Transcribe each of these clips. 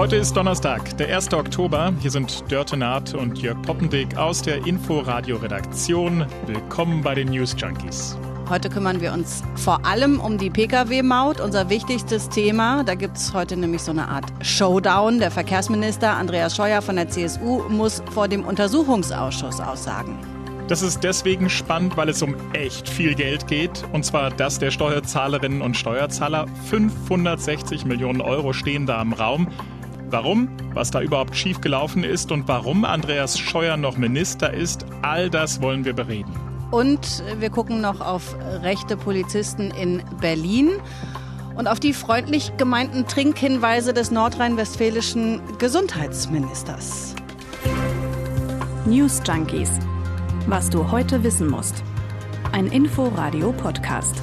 Heute ist Donnerstag, der 1. Oktober. Hier sind Dörte Naht und Jörg Poppendick aus der Info-Radio-Redaktion. Willkommen bei den News Junkies. Heute kümmern wir uns vor allem um die Pkw-Maut, unser wichtigstes Thema. Da gibt es heute nämlich so eine Art Showdown. Der Verkehrsminister Andreas Scheuer von der CSU muss vor dem Untersuchungsausschuss aussagen. Das ist deswegen spannend, weil es um echt viel Geld geht. Und zwar das der Steuerzahlerinnen und Steuerzahler. 560 Millionen Euro stehen da im Raum. Warum, was da überhaupt schiefgelaufen ist und warum Andreas Scheuer noch Minister ist, all das wollen wir bereden. Und wir gucken noch auf rechte Polizisten in Berlin und auf die freundlich gemeinten Trinkhinweise des nordrhein-westfälischen Gesundheitsministers. News Junkies. Was du heute wissen musst. Ein Info-Radio-Podcast.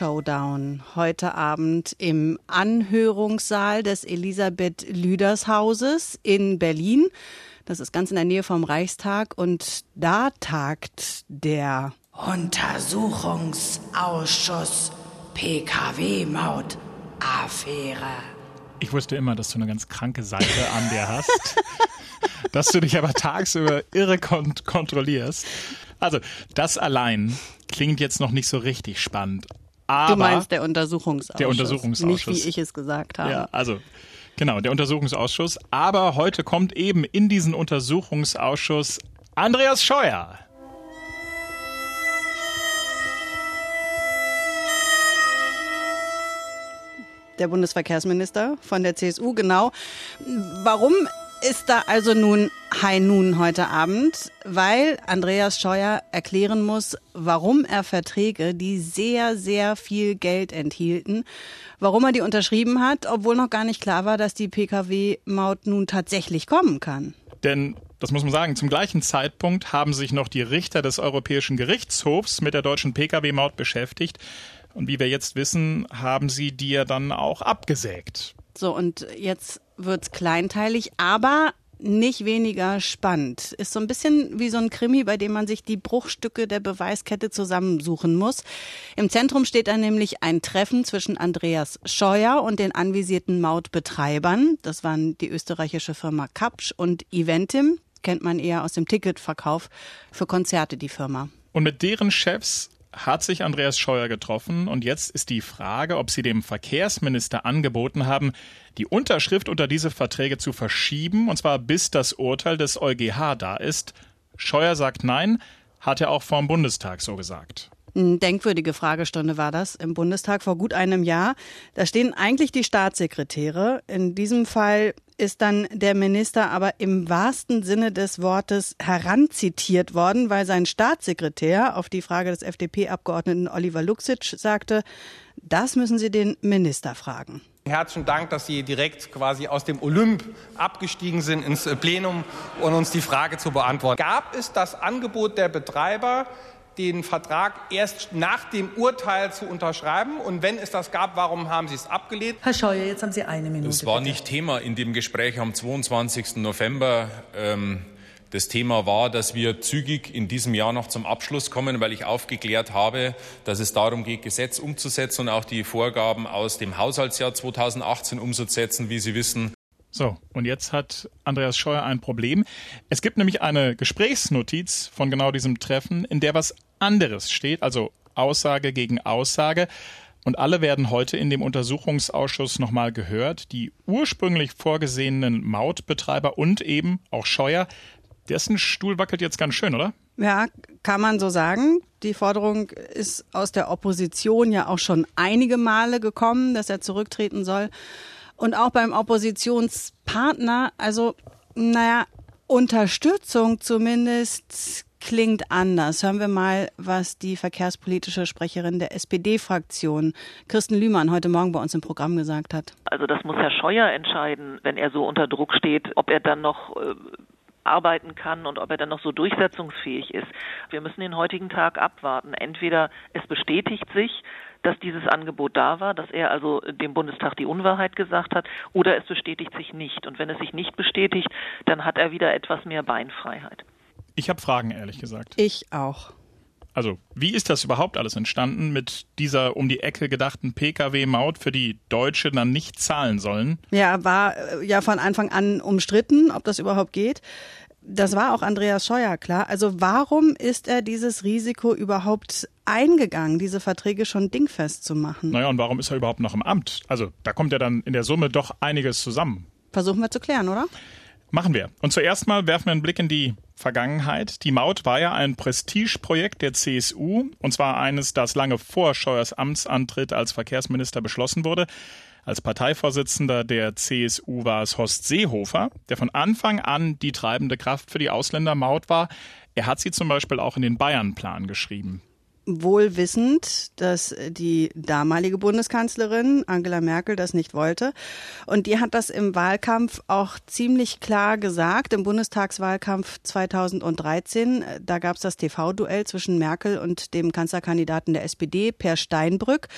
Showdown heute Abend im Anhörungssaal des Elisabeth Lüders Hauses in Berlin. Das ist ganz in der Nähe vom Reichstag und da tagt der Untersuchungsausschuss PKW-Maut-Affäre. Ich wusste immer, dass du eine ganz kranke Seite an dir hast. dass du dich aber tagsüber irre kont kontrollierst. Also, das allein klingt jetzt noch nicht so richtig spannend. Aber du meinst der Untersuchungsausschuss. Der Untersuchungsausschuss. Nicht wie ich es gesagt habe. Ja, also genau, der Untersuchungsausschuss. Aber heute kommt eben in diesen Untersuchungsausschuss Andreas Scheuer. Der Bundesverkehrsminister von der CSU, genau. Warum ist da also nun High Noon heute Abend, weil Andreas Scheuer erklären muss, warum er Verträge, die sehr, sehr viel Geld enthielten, warum er die unterschrieben hat, obwohl noch gar nicht klar war, dass die Pkw-Maut nun tatsächlich kommen kann. Denn das muss man sagen, zum gleichen Zeitpunkt haben sich noch die Richter des Europäischen Gerichtshofs mit der deutschen Pkw-Maut beschäftigt. Und wie wir jetzt wissen, haben sie die ja dann auch abgesägt. So, und jetzt wird's kleinteilig, aber nicht weniger spannend. Ist so ein bisschen wie so ein Krimi, bei dem man sich die Bruchstücke der Beweiskette zusammensuchen muss. Im Zentrum steht dann nämlich ein Treffen zwischen Andreas Scheuer und den anvisierten Mautbetreibern. Das waren die österreichische Firma Kapsch und Eventim. Kennt man eher aus dem Ticketverkauf für Konzerte, die Firma. Und mit deren Chefs hat sich Andreas Scheuer getroffen und jetzt ist die Frage, ob sie dem Verkehrsminister angeboten haben, die Unterschrift unter diese Verträge zu verschieben, und zwar bis das Urteil des EuGH da ist. Scheuer sagt nein, hat er auch vor dem Bundestag so gesagt. Denkwürdige Fragestunde war das im Bundestag vor gut einem Jahr. Da stehen eigentlich die Staatssekretäre. In diesem Fall ist dann der Minister aber im wahrsten Sinne des Wortes heranzitiert worden, weil sein Staatssekretär auf die Frage des FDP-Abgeordneten Oliver Luxic sagte, das müssen Sie den Minister fragen. Herzlichen Dank, dass Sie direkt quasi aus dem Olymp abgestiegen sind ins Plenum und uns die Frage zu beantworten. Gab es das Angebot der Betreiber, den Vertrag erst nach dem Urteil zu unterschreiben? Und wenn es das gab, warum haben Sie es abgelehnt? Herr Scheuer, jetzt haben Sie eine Minute. Es war bitte. nicht Thema in dem Gespräch am 22. November. Ähm, das Thema war, dass wir zügig in diesem Jahr noch zum Abschluss kommen, weil ich aufgeklärt habe, dass es darum geht, Gesetz umzusetzen und auch die Vorgaben aus dem Haushaltsjahr 2018 umzusetzen. Wie Sie wissen, so, und jetzt hat Andreas Scheuer ein Problem. Es gibt nämlich eine Gesprächsnotiz von genau diesem Treffen, in der was anderes steht, also Aussage gegen Aussage. Und alle werden heute in dem Untersuchungsausschuss nochmal gehört. Die ursprünglich vorgesehenen Mautbetreiber und eben auch Scheuer. Dessen Stuhl wackelt jetzt ganz schön, oder? Ja, kann man so sagen. Die Forderung ist aus der Opposition ja auch schon einige Male gekommen, dass er zurücktreten soll. Und auch beim Oppositionspartner, also, naja, Unterstützung zumindest klingt anders. Hören wir mal, was die verkehrspolitische Sprecherin der SPD-Fraktion, Kirsten Lühmann, heute Morgen bei uns im Programm gesagt hat. Also das muss Herr Scheuer entscheiden, wenn er so unter Druck steht, ob er dann noch äh, arbeiten kann und ob er dann noch so durchsetzungsfähig ist. Wir müssen den heutigen Tag abwarten. Entweder es bestätigt sich, dass dieses Angebot da war, dass er also dem Bundestag die Unwahrheit gesagt hat, oder es bestätigt sich nicht. Und wenn es sich nicht bestätigt, dann hat er wieder etwas mehr Beinfreiheit. Ich habe Fragen, ehrlich gesagt. Ich auch. Also, wie ist das überhaupt alles entstanden mit dieser um die Ecke gedachten Pkw-Maut, für die Deutsche dann nicht zahlen sollen? Ja, war äh, ja von Anfang an umstritten, ob das überhaupt geht. Das war auch Andreas Scheuer klar. Also warum ist er dieses Risiko überhaupt eingegangen, diese Verträge schon dingfest zu machen? Naja, und warum ist er überhaupt noch im Amt? Also da kommt ja dann in der Summe doch einiges zusammen. Versuchen wir zu klären, oder? Machen wir. Und zuerst mal werfen wir einen Blick in die Vergangenheit. Die Maut war ja ein Prestigeprojekt der CSU, und zwar eines, das lange vor Scheuers Amtsantritt als Verkehrsminister beschlossen wurde. Als Parteivorsitzender der CSU war es Horst Seehofer, der von Anfang an die treibende Kraft für die Ausländermaut war. Er hat sie zum Beispiel auch in den Bayern-Plan geschrieben wohl wissend, dass die damalige Bundeskanzlerin Angela Merkel das nicht wollte. Und die hat das im Wahlkampf auch ziemlich klar gesagt, im Bundestagswahlkampf 2013. Da gab es das TV-Duell zwischen Merkel und dem Kanzlerkandidaten der SPD, Per Steinbrück.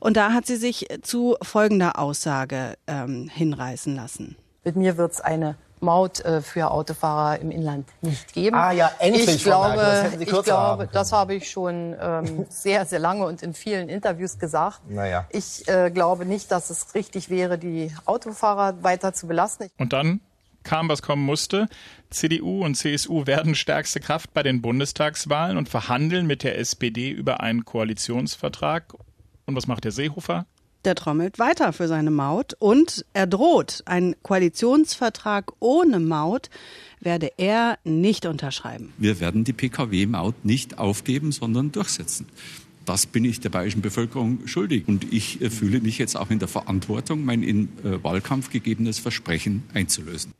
Und da hat sie sich zu folgender Aussage ähm, hinreißen lassen. Mit mir wird es eine Maut äh, für Autofahrer im Inland nicht geben. Ah ja, endlich. Ich glaube, das ich glaube, das habe ich schon ähm, sehr, sehr lange und in vielen Interviews gesagt. Naja. Ich äh, glaube nicht, dass es richtig wäre, die Autofahrer weiter zu belasten. Und dann kam, was kommen musste. CDU und CSU werden stärkste Kraft bei den Bundestagswahlen und verhandeln mit der SPD über einen Koalitionsvertrag. Und was macht der Seehofer? Der trommelt weiter für seine Maut und er droht, einen Koalitionsvertrag ohne Maut werde er nicht unterschreiben. Wir werden die Pkw-Maut nicht aufgeben, sondern durchsetzen. Das bin ich der bayerischen Bevölkerung schuldig. Und ich äh, fühle mich jetzt auch in der Verantwortung, mein im äh, Wahlkampf gegebenes Versprechen einzulösen.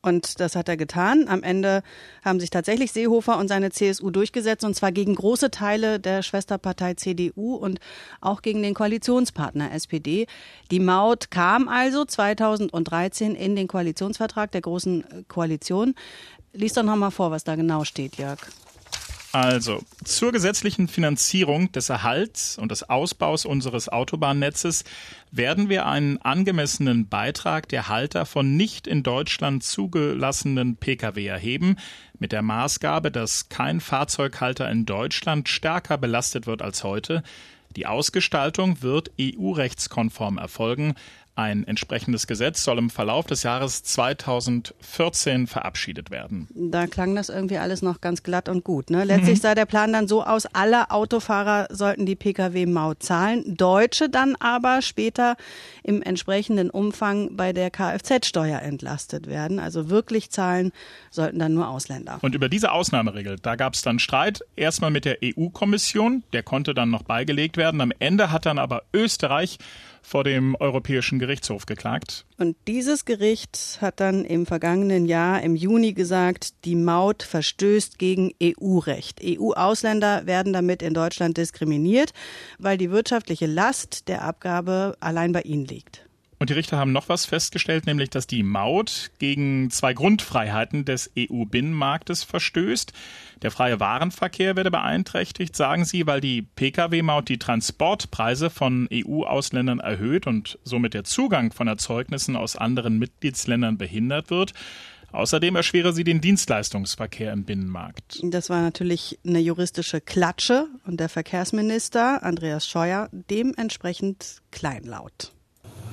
Und das hat er getan. Am Ende haben sich tatsächlich Seehofer und seine CSU durchgesetzt, und zwar gegen große Teile der Schwesterpartei CDU und auch gegen den Koalitionspartner SPD. Die Maut kam also 2013 in den Koalitionsvertrag der Großen Koalition. Lies doch noch mal vor, was da genau steht, Jörg. Also, zur gesetzlichen Finanzierung des Erhalts und des Ausbaus unseres Autobahnnetzes werden wir einen angemessenen Beitrag der Halter von nicht in Deutschland zugelassenen Pkw erheben, mit der Maßgabe, dass kein Fahrzeughalter in Deutschland stärker belastet wird als heute. Die Ausgestaltung wird EU-rechtskonform erfolgen, ein entsprechendes Gesetz soll im Verlauf des Jahres 2014 verabschiedet werden. Da klang das irgendwie alles noch ganz glatt und gut. Ne? Letztlich mhm. sah der Plan dann so aus, alle Autofahrer sollten die Pkw-Maut zahlen, Deutsche dann aber später im entsprechenden Umfang bei der Kfz-Steuer entlastet werden. Also wirklich zahlen sollten dann nur Ausländer. Und über diese Ausnahmeregel, da gab es dann Streit, erstmal mit der EU-Kommission, der konnte dann noch beigelegt werden. Am Ende hat dann aber Österreich vor dem Europäischen Gerichtshof geklagt. Und dieses Gericht hat dann im vergangenen Jahr im Juni gesagt, die Maut verstößt gegen EU-Recht. EU-Ausländer werden damit in Deutschland diskriminiert, weil die wirtschaftliche Last der Abgabe allein bei ihnen liegt. Und die Richter haben noch was festgestellt, nämlich dass die Maut gegen zwei Grundfreiheiten des EU-Binnenmarktes verstößt. Der freie Warenverkehr werde beeinträchtigt, sagen sie, weil die Pkw-Maut die Transportpreise von EU-Ausländern erhöht und somit der Zugang von Erzeugnissen aus anderen Mitgliedsländern behindert wird. Außerdem erschwere sie den Dienstleistungsverkehr im Binnenmarkt. Das war natürlich eine juristische Klatsche und der Verkehrsminister Andreas Scheuer dementsprechend kleinlaut.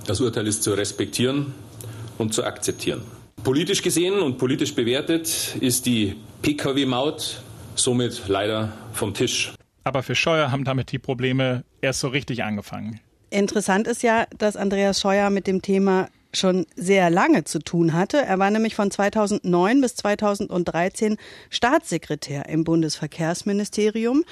Das Urteil ist zu respektieren und zu akzeptieren. Politisch gesehen und politisch bewertet ist die Pkw-Maut somit leider vom Tisch. Aber für Scheuer haben damit die Probleme erst so richtig angefangen. Interessant ist ja, dass Andreas Scheuer mit dem Thema schon sehr lange zu tun hatte. Er war nämlich von 2009 bis 2013 Staatssekretär im Bundesverkehrsministerium.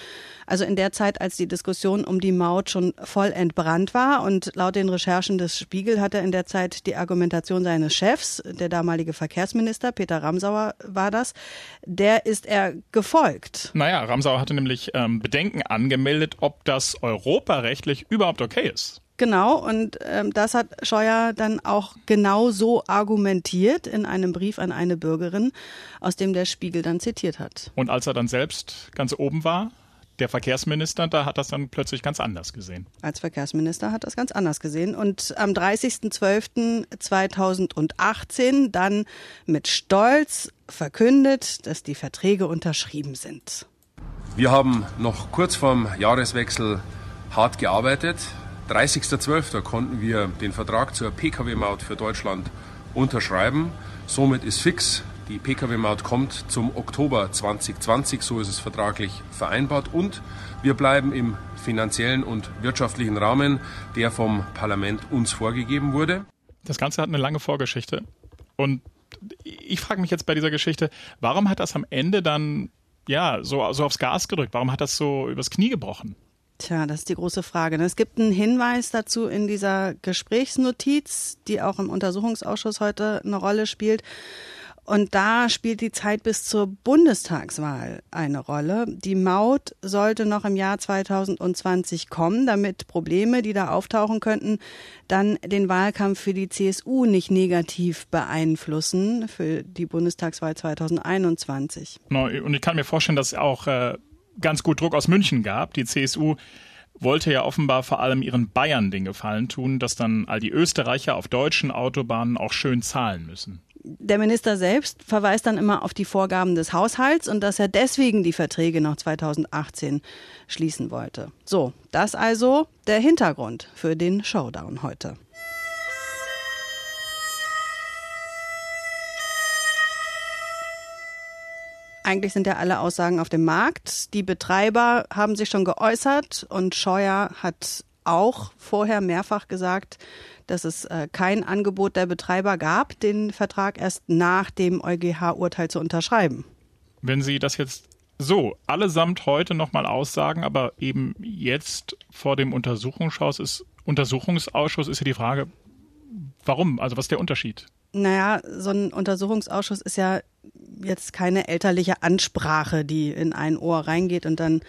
Also in der Zeit, als die Diskussion um die Maut schon voll entbrannt war. Und laut den Recherchen des Spiegel hat er in der Zeit die Argumentation seines Chefs, der damalige Verkehrsminister, Peter Ramsauer war das, der ist er gefolgt. Naja, Ramsauer hatte nämlich ähm, Bedenken angemeldet, ob das europarechtlich überhaupt okay ist. Genau, und ähm, das hat Scheuer dann auch genau so argumentiert in einem Brief an eine Bürgerin, aus dem der Spiegel dann zitiert hat. Und als er dann selbst ganz oben war, der Verkehrsminister, da hat das dann plötzlich ganz anders gesehen. Als Verkehrsminister hat das ganz anders gesehen. Und am 30.12.2018 dann mit Stolz verkündet, dass die Verträge unterschrieben sind. Wir haben noch kurz vorm Jahreswechsel hart gearbeitet. 30.12. konnten wir den Vertrag zur Pkw-Maut für Deutschland unterschreiben. Somit ist fix, die Pkw-Maut kommt zum Oktober 2020, so ist es vertraglich vereinbart. Und wir bleiben im finanziellen und wirtschaftlichen Rahmen, der vom Parlament uns vorgegeben wurde. Das Ganze hat eine lange Vorgeschichte. Und ich frage mich jetzt bei dieser Geschichte, warum hat das am Ende dann ja so, so aufs Gas gedrückt? Warum hat das so übers Knie gebrochen? Tja, das ist die große Frage. Es gibt einen Hinweis dazu in dieser Gesprächsnotiz, die auch im Untersuchungsausschuss heute eine Rolle spielt. Und da spielt die Zeit bis zur Bundestagswahl eine Rolle. Die Maut sollte noch im Jahr 2020 kommen, damit Probleme, die da auftauchen könnten, dann den Wahlkampf für die CSU nicht negativ beeinflussen für die Bundestagswahl 2021. Und ich kann mir vorstellen, dass auch äh, ganz gut Druck aus München gab. Die CSU wollte ja offenbar vor allem ihren Bayern den Gefallen tun, dass dann all die Österreicher auf deutschen Autobahnen auch schön zahlen müssen der Minister selbst verweist dann immer auf die Vorgaben des Haushalts und dass er deswegen die Verträge noch 2018 schließen wollte. So, das also der Hintergrund für den Showdown heute. Eigentlich sind ja alle Aussagen auf dem Markt. Die Betreiber haben sich schon geäußert und Scheuer hat auch vorher mehrfach gesagt, dass es äh, kein Angebot der Betreiber gab, den Vertrag erst nach dem EuGH-Urteil zu unterschreiben. Wenn Sie das jetzt so allesamt heute nochmal aussagen, aber eben jetzt vor dem Untersuchungsausschuss ist, Untersuchungsausschuss ist ja die Frage, warum? Also was ist der Unterschied? Naja, so ein Untersuchungsausschuss ist ja jetzt keine elterliche Ansprache, die in ein Ohr reingeht und dann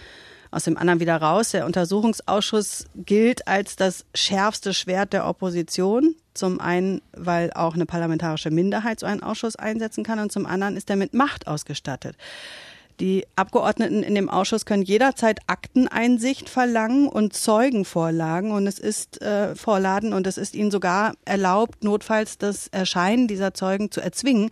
aus dem anderen wieder raus. Der Untersuchungsausschuss gilt als das schärfste Schwert der Opposition. Zum einen, weil auch eine parlamentarische Minderheit so einen Ausschuss einsetzen kann und zum anderen ist er mit Macht ausgestattet. Die Abgeordneten in dem Ausschuss können jederzeit Akteneinsicht verlangen und Zeugenvorlagen und es ist äh, vorladen und es ist ihnen sogar erlaubt, notfalls das Erscheinen dieser Zeugen zu erzwingen.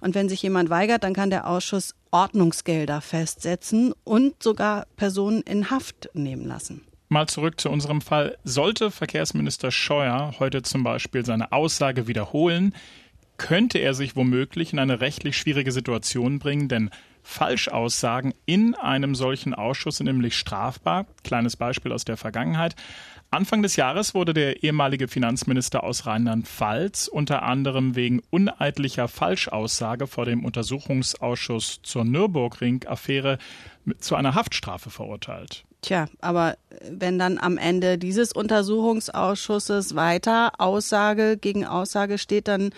Und wenn sich jemand weigert, dann kann der Ausschuss Ordnungsgelder festsetzen und sogar Personen in Haft nehmen lassen. Mal zurück zu unserem Fall. Sollte Verkehrsminister Scheuer heute zum Beispiel seine Aussage wiederholen, könnte er sich womöglich in eine rechtlich schwierige Situation bringen, denn Falschaussagen in einem solchen Ausschuss sind nämlich strafbar. Kleines Beispiel aus der Vergangenheit. Anfang des Jahres wurde der ehemalige Finanzminister aus Rheinland-Pfalz unter anderem wegen uneidlicher Falschaussage vor dem Untersuchungsausschuss zur Nürburgring-Affäre zu einer Haftstrafe verurteilt. Tja, aber wenn dann am Ende dieses Untersuchungsausschusses weiter Aussage gegen Aussage steht, dann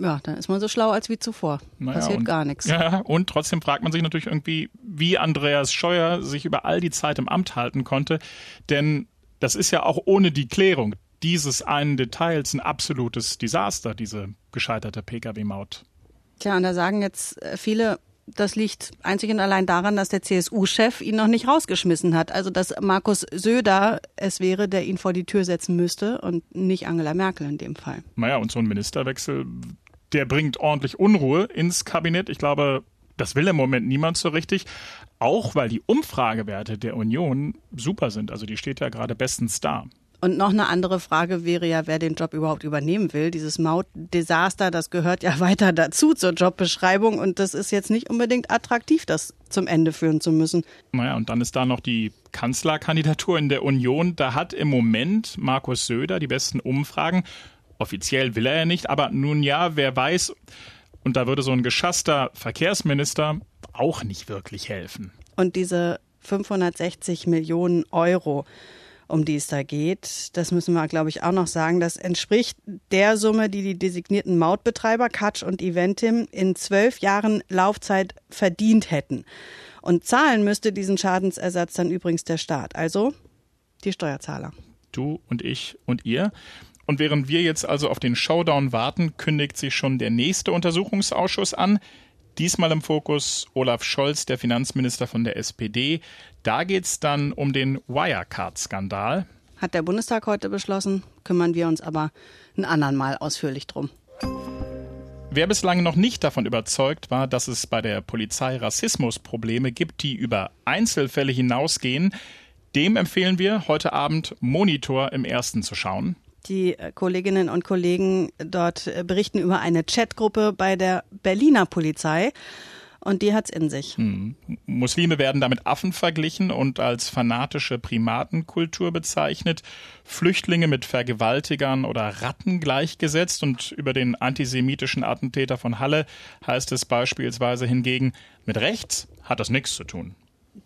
ja, dann ist man so schlau als wie zuvor. Naja, Passiert und, gar nichts. Ja, und trotzdem fragt man sich natürlich irgendwie, wie Andreas Scheuer sich über all die Zeit im Amt halten konnte. Denn das ist ja auch ohne die Klärung dieses einen Details ein absolutes Desaster, diese gescheiterte Pkw-Maut. Tja, und da sagen jetzt äh, viele, das liegt einzig und allein daran, dass der CSU-Chef ihn noch nicht rausgeschmissen hat. Also dass Markus Söder es wäre, der ihn vor die Tür setzen müsste und nicht Angela Merkel in dem Fall. Naja, und so ein Ministerwechsel, der bringt ordentlich Unruhe ins Kabinett. Ich glaube, das will im Moment niemand so richtig. Auch weil die Umfragewerte der Union super sind. Also die steht ja gerade bestens da. Und noch eine andere Frage wäre ja, wer den Job überhaupt übernehmen will. Dieses Mautdesaster, das gehört ja weiter dazu zur Jobbeschreibung und das ist jetzt nicht unbedingt attraktiv, das zum Ende führen zu müssen. Naja, und dann ist da noch die Kanzlerkandidatur in der Union. Da hat im Moment Markus Söder die besten Umfragen. Offiziell will er ja nicht, aber nun ja, wer weiß. Und da würde so ein geschasster Verkehrsminister auch nicht wirklich helfen. Und diese 560 Millionen Euro, um die es da geht. Das müssen wir, glaube ich, auch noch sagen. Das entspricht der Summe, die die designierten Mautbetreiber Katsch und Eventim in zwölf Jahren Laufzeit verdient hätten. Und zahlen müsste diesen Schadensersatz dann übrigens der Staat, also die Steuerzahler. Du und ich und ihr. Und während wir jetzt also auf den Showdown warten, kündigt sich schon der nächste Untersuchungsausschuss an. Diesmal im Fokus Olaf Scholz, der Finanzminister von der SPD. Da geht es dann um den Wirecard-Skandal. Hat der Bundestag heute beschlossen, kümmern wir uns aber ein andern Mal ausführlich drum. Wer bislang noch nicht davon überzeugt war, dass es bei der Polizei Rassismusprobleme gibt, die über Einzelfälle hinausgehen, dem empfehlen wir heute Abend Monitor im ersten zu schauen. Die äh, Kolleginnen und Kollegen dort äh, berichten über eine Chatgruppe bei der Berliner Polizei. Und die hat's in sich. Hm. Muslime werden damit Affen verglichen und als fanatische Primatenkultur bezeichnet, Flüchtlinge mit Vergewaltigern oder Ratten gleichgesetzt und über den antisemitischen Attentäter von Halle heißt es beispielsweise hingegen, mit rechts hat das nichts zu tun.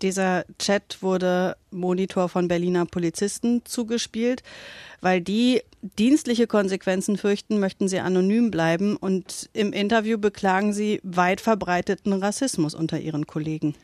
Dieser Chat wurde Monitor von Berliner Polizisten zugespielt. Weil die dienstliche Konsequenzen fürchten, möchten sie anonym bleiben und im Interview beklagen sie weit verbreiteten Rassismus unter ihren Kollegen.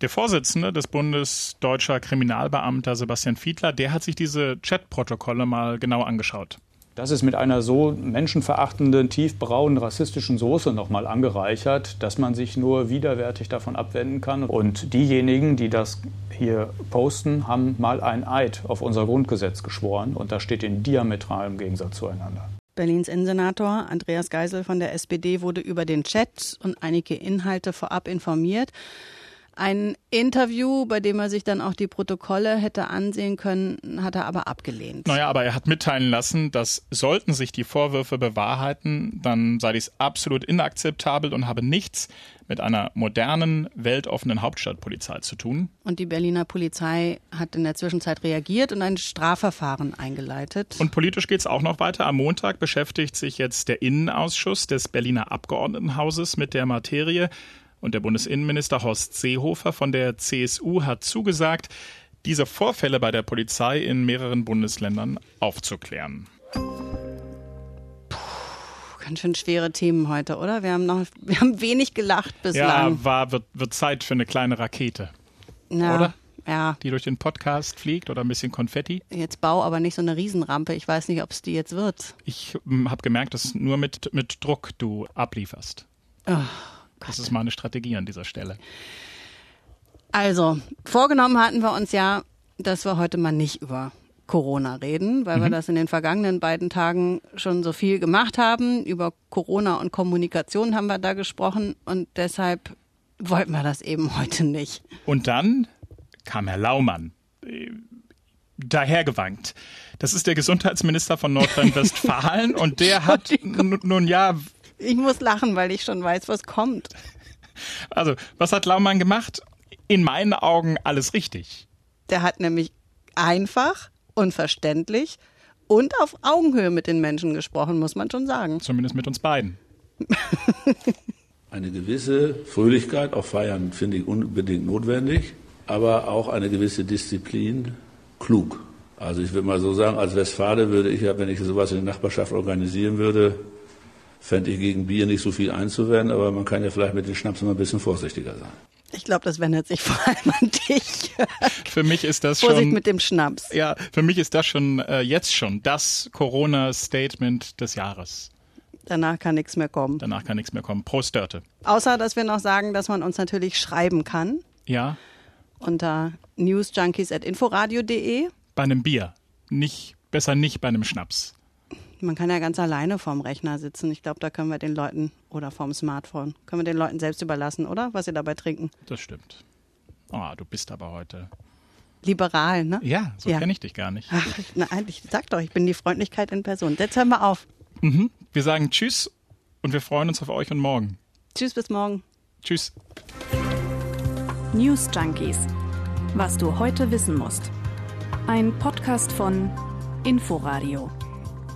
Der Vorsitzende des Bundes deutscher Kriminalbeamter Sebastian Fiedler, der hat sich diese Chatprotokolle mal genau angeschaut. Das ist mit einer so menschenverachtenden, tiefbraunen, rassistischen Soße nochmal angereichert, dass man sich nur widerwärtig davon abwenden kann. Und diejenigen, die das hier posten, haben mal ein Eid auf unser Grundgesetz geschworen. Und das steht in diametralem Gegensatz zueinander. Berlins Innensenator Andreas Geisel von der SPD wurde über den Chat und einige Inhalte vorab informiert. Ein Interview, bei dem er sich dann auch die Protokolle hätte ansehen können, hat er aber abgelehnt. Naja, aber er hat mitteilen lassen, dass sollten sich die Vorwürfe bewahrheiten, dann sei dies absolut inakzeptabel und habe nichts mit einer modernen, weltoffenen Hauptstadtpolizei zu tun. Und die Berliner Polizei hat in der Zwischenzeit reagiert und ein Strafverfahren eingeleitet. Und politisch geht es auch noch weiter. Am Montag beschäftigt sich jetzt der Innenausschuss des Berliner Abgeordnetenhauses mit der Materie. Und der Bundesinnenminister Horst Seehofer von der CSU hat zugesagt, diese Vorfälle bei der Polizei in mehreren Bundesländern aufzuklären. Puh, ganz schön schwere Themen heute, oder? Wir haben noch, wir haben wenig gelacht bislang. Ja, war, wird, wird Zeit für eine kleine Rakete. Ja, oder? Ja. Die durch den Podcast fliegt oder ein bisschen Konfetti. Jetzt bau aber nicht so eine Riesenrampe. Ich weiß nicht, ob es die jetzt wird. Ich hm, habe gemerkt, dass nur mit, mit Druck du ablieferst. Das ist mal eine Strategie an dieser Stelle. Also, vorgenommen hatten wir uns ja, dass wir heute mal nicht über Corona reden, weil mhm. wir das in den vergangenen beiden Tagen schon so viel gemacht haben. Über Corona und Kommunikation haben wir da gesprochen und deshalb wollten wir das eben heute nicht. Und dann kam Herr Laumann äh, dahergewankt. Das ist der Gesundheitsminister von Nordrhein-Westfalen und der hat nun ja ich muss lachen, weil ich schon weiß, was kommt. Also, was hat Laumann gemacht? In meinen Augen alles richtig. Der hat nämlich einfach und verständlich und auf Augenhöhe mit den Menschen gesprochen, muss man schon sagen. Zumindest mit uns beiden. eine gewisse Fröhlichkeit auf Feiern finde ich unbedingt notwendig, aber auch eine gewisse Disziplin klug. Also ich würde mal so sagen, als Westfale würde ich ja, wenn ich sowas in der Nachbarschaft organisieren würde, fände ich gegen Bier nicht so viel einzuwenden, aber man kann ja vielleicht mit den Schnaps immer ein bisschen vorsichtiger sein. Ich glaube, das wendet sich vor allem an dich. Für mich ist das Vorsicht schon. Vorsicht mit dem Schnaps. Ja, für mich ist das schon äh, jetzt schon das Corona-Statement des Jahres. Danach kann nichts mehr kommen. Danach kann nichts mehr kommen. Prost, Dörte. Außer, dass wir noch sagen, dass man uns natürlich schreiben kann. Ja. Unter newsjunkies.inforadio.de. Bei einem Bier. Nicht, besser nicht bei einem Schnaps. Man kann ja ganz alleine vorm Rechner sitzen. Ich glaube, da können wir den Leuten oder vorm Smartphone, können wir den Leuten selbst überlassen, oder? Was sie dabei trinken. Das stimmt. Oh, du bist aber heute. Liberal, ne? Ja, so ja. kenne ich dich gar nicht. Ach, nein, ich sag doch, ich bin die Freundlichkeit in Person. Jetzt hören wir auf. Mhm. Wir sagen Tschüss und wir freuen uns auf euch und morgen. Tschüss, bis morgen. Tschüss. News Junkies. Was du heute wissen musst. Ein Podcast von Inforadio.